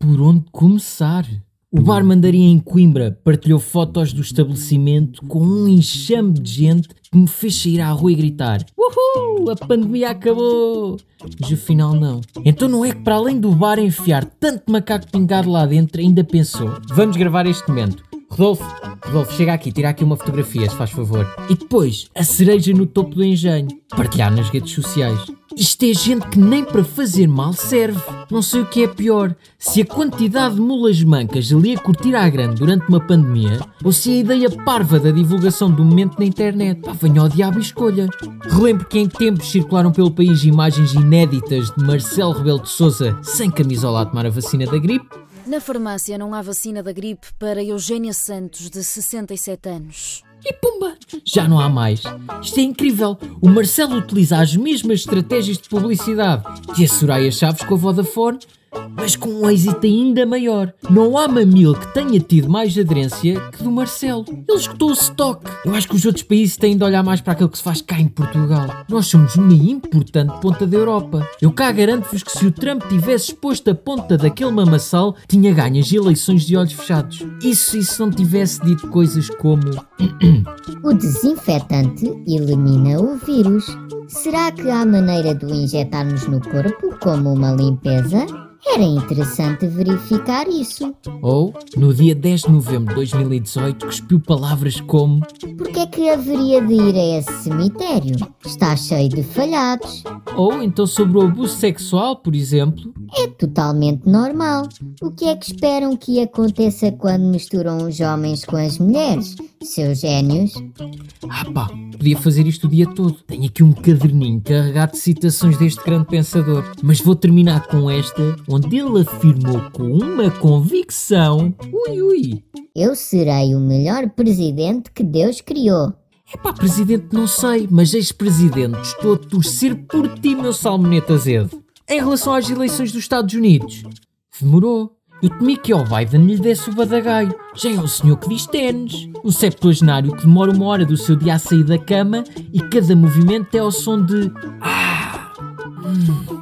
por onde começar? O bar Mandarim em Coimbra partilhou fotos do estabelecimento com um enxame de gente que me fez sair à rua e gritar Uhul, a pandemia acabou! Mas afinal não. Então não é que para além do bar enfiar tanto macaco pingado lá dentro ainda pensou Vamos gravar este momento. Rodolfo, Rodolfo, chega aqui, tira aqui uma fotografia, se faz favor. E depois, a cereja no topo do engenho. Partilhar nas redes sociais. Isto é gente que nem para fazer mal serve. Não sei o que é pior. Se a quantidade de mulas mancas ali a curtir à grande durante uma pandemia, ou se a ideia parva da divulgação do momento na internet. Pá, venha ao diabo e escolha. Relembro que em tempos circularam pelo país imagens inéditas de Marcelo Rebelo de Sousa sem camisola a tomar a vacina da gripe. Na farmácia não há vacina da gripe para Eugénia Santos, de 67 anos. E pumba! Já não há mais. Isto é incrível. O Marcelo utiliza as mesmas estratégias de publicidade que a Soraya Chaves com a Vodafone, mas com um êxito ainda maior. Não há mamil que tenha tido mais aderência que do Marcelo. Ele escutou o stock. Eu acho que os outros países têm de olhar mais para aquilo que se faz cá em Portugal. Nós somos uma importante ponta da Europa. Eu cá garanto-vos que se o Trump tivesse exposto a ponta daquele mamassal, tinha ganho as eleições de olhos fechados. Isso e se não tivesse dito coisas como... O desinfetante elimina o vírus. Será que há maneira de o injetarmos no corpo como uma limpeza? Era interessante verificar isso. Ou, no dia 10 de novembro de 2018, cuspiu palavras como Por que é que haveria de ir a esse cemitério? Está cheio de falhados. Ou então sobre o abuso sexual, por exemplo. É totalmente normal. O que é que esperam que aconteça quando misturam os homens com as mulheres? Seus génios? Ah pá, podia fazer isto o dia todo. Tenho aqui um caderninho carregado de citações deste grande pensador. Mas vou terminar com esta, onde ele afirmou com uma convicção. Ui ui! Eu serei o melhor presidente que Deus criou. Epá, presidente não sei, mas ex-presidente, estou a torcer por ti, meu salmonete azedo. Em relação às eleições dos Estados Unidos, demorou. Eu temi que ao Biden lhe desse o badagaio. Já é um senhor que diz ténis. Um septuagenário que demora uma hora do seu dia a sair da cama e cada movimento é ao som de... Ah, hum.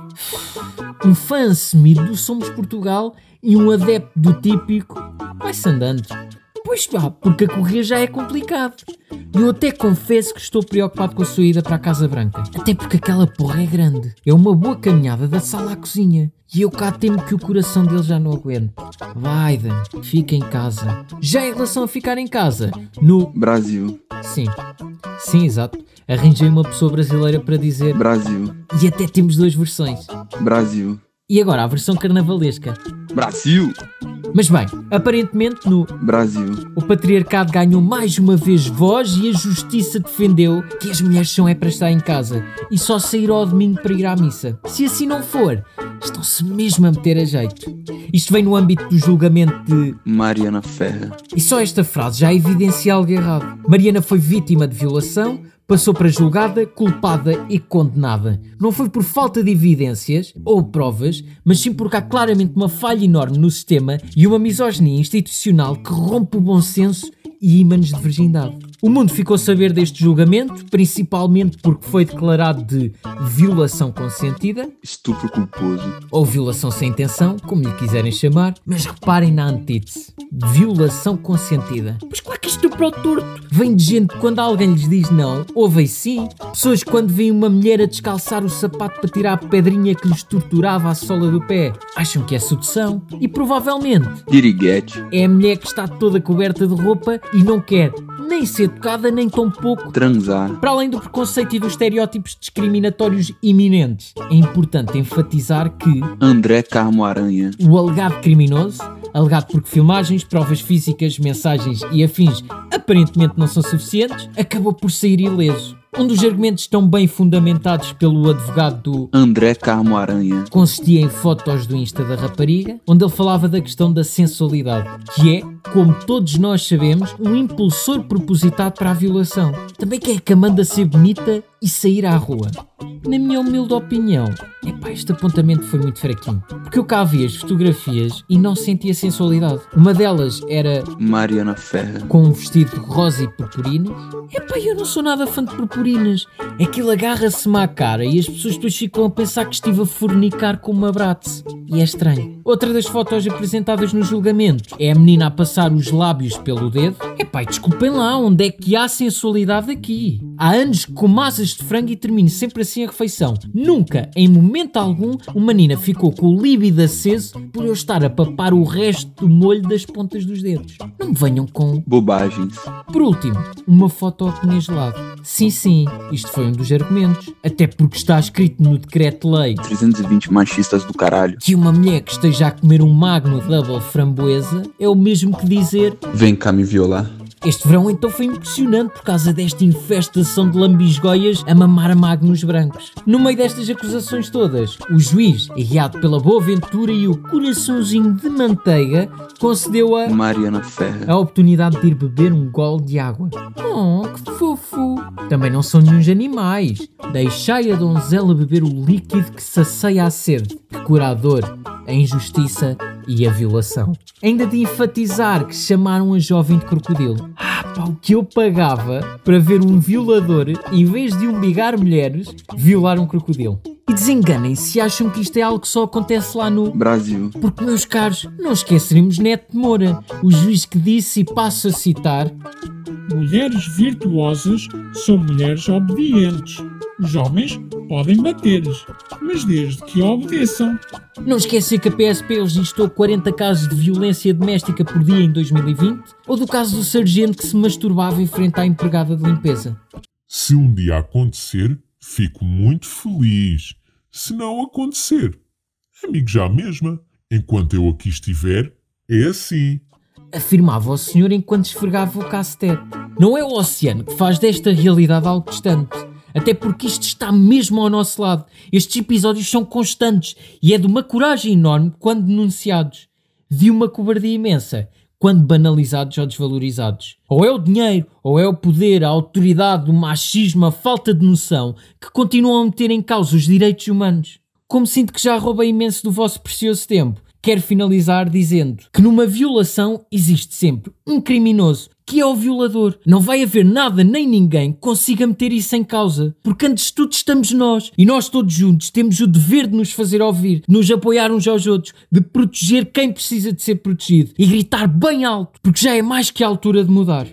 Um fã assumido do Somos Portugal e um adepto do típico vai-se andando. Pois pá, porque a correr já é complicado. Eu até confesso que estou preocupado com a sua ida para a Casa Branca. Até porque aquela porra é grande. É uma boa caminhada da sala à cozinha. E eu cá temo que o coração dele já não aguente. Biden, fica em casa. Já em relação a ficar em casa, no. Brasil, Sim. Sim, exato. Arranjei uma pessoa brasileira para dizer. Brasil, E até temos duas versões. Brasil, E agora a versão carnavalesca. Brasil, Mas bem, aparentemente no Brasil, O patriarcado ganhou mais uma vez voz e a justiça defendeu que as mulheres são é para estar em casa e só sair ao domingo para ir à missa. Se assim não for, estão-se mesmo a meter a jeito. Isto vem no âmbito do julgamento de. Mariana Ferra, E só esta frase já evidencia algo errado. Mariana foi vítima de violação, passou para julgada, culpada e condenada. Não foi por falta de evidências ou provas, mas sim porque há claramente uma falha enorme no sistema e uma misoginia institucional que rompe o bom senso e ímãs de virgindade. O mundo ficou a saber deste julgamento, principalmente porque foi declarado de violação consentida, estupro culposo, ou violação sem intenção, como lhe quiserem chamar, mas reparem na antítese. Violação consentida. Pois claro que isto para o torto. Vem de gente que quando alguém lhes diz não, ouvem sim. Pessoas que quando veem uma mulher a descalçar o sapato para tirar a pedrinha que lhes torturava a sola do pé, acham que é sedução. E provavelmente piriguete, é a mulher que está toda coberta de roupa e não quer nem ser tocada nem tão pouco. Transar, para além do preconceito e dos estereótipos discriminatórios iminentes, é importante enfatizar que André Carmo Aranha, o alegado criminoso, alegado porque filmagens, provas físicas, mensagens e afins aparentemente não são suficientes, acabou por sair ileso. Um dos argumentos tão bem fundamentados pelo advogado do André Carmo Aranha, consistia em fotos do Insta da rapariga, onde ele falava da questão da sensualidade, que é, como todos nós sabemos, um impulsor propositado para a violação. Também quer que a manda ser bonita e sair à rua. Na minha humilde opinião, epá, este apontamento foi muito fraquinho. Porque eu cá vi as fotografias e não sentia sensualidade. Uma delas era Mariana Ferra. com um vestido rosa e purpurinas. Epá, eu não sou nada fã de purpurinas. Aquilo agarra-se-me à cara e as pessoas depois ficam a pensar que estive a fornicar com uma Bratz. E é estranho. Outra das fotos apresentadas no julgamento é a menina a passar os lábios pelo dedo. Epá, desculpem lá, onde é que há sensualidade aqui? Há anos que como asas de frango e termino sempre assim a refeição. Nunca, em momento algum, uma menina ficou com o líbido aceso por eu estar a papar o resto do molho das pontas dos dedos. Não me venham com Bobagens. por último, uma foto ao pneu gelado. Sim, sim, isto foi um dos argumentos. Até porque está escrito no decreto-lei 320 machistas do caralho. que uma mulher que esteja a comer um magno double framboesa é o mesmo que dizer Vem cá me violar. Este verão então foi impressionante por causa desta infestação de lambisgoias a mamar a magnos brancos. No meio destas acusações todas, o juiz, guiado pela boa ventura e o coraçãozinho de manteiga, concedeu a Mariana Ferra. a oportunidade de ir beber um gole de água. Oh, que fofo! Também não são nenhuns animais. Deixai a donzela beber o líquido que sacia a sede, que cura a dor, a injustiça e a violação. Ainda de enfatizar que chamaram a jovem de crocodilo. Ah, pá, o que eu pagava para ver um violador, em vez de umbigar mulheres, violar um crocodilo. E desenganem-se se acham que isto é algo que só acontece lá no Brasil. porque, meus caros, não esqueceremos Neto de Moura, o juiz que disse, e passo a citar, Mulheres virtuosas são mulheres obedientes. Os homens podem bater-lhes, mas desde que obedeçam. não esquecer que a PSP registrou 40 casos de violência doméstica por dia em 2020, ou do caso do sargento que se masturbava em frente à empregada de limpeza. Se um dia acontecer, fico muito feliz. Se não acontecer, amigo já mesma. Enquanto eu aqui estiver, é assim. Afirmava o senhor enquanto esfregava o cacetete. Não é o oceano que faz desta realidade algo distante. Até porque isto está mesmo ao nosso lado. Estes episódios são constantes e é de uma coragem enorme quando denunciados, de uma cobardia imensa quando banalizados ou desvalorizados. Ou é o dinheiro, ou é o poder, a autoridade, o machismo, a falta de noção que continuam a meter em causa os direitos humanos. Como sinto que já roubei imenso do vosso precioso tempo, quero finalizar dizendo que numa violação existe sempre um criminoso, que é o violador. Não vai haver nada nem ninguém que consiga meter isso em causa, porque antes de tudo estamos nós. E nós todos juntos temos o dever de nos fazer ouvir, de nos apoiar uns aos outros, de proteger quem precisa de ser protegido e gritar bem alto, porque já é mais que a altura de mudar.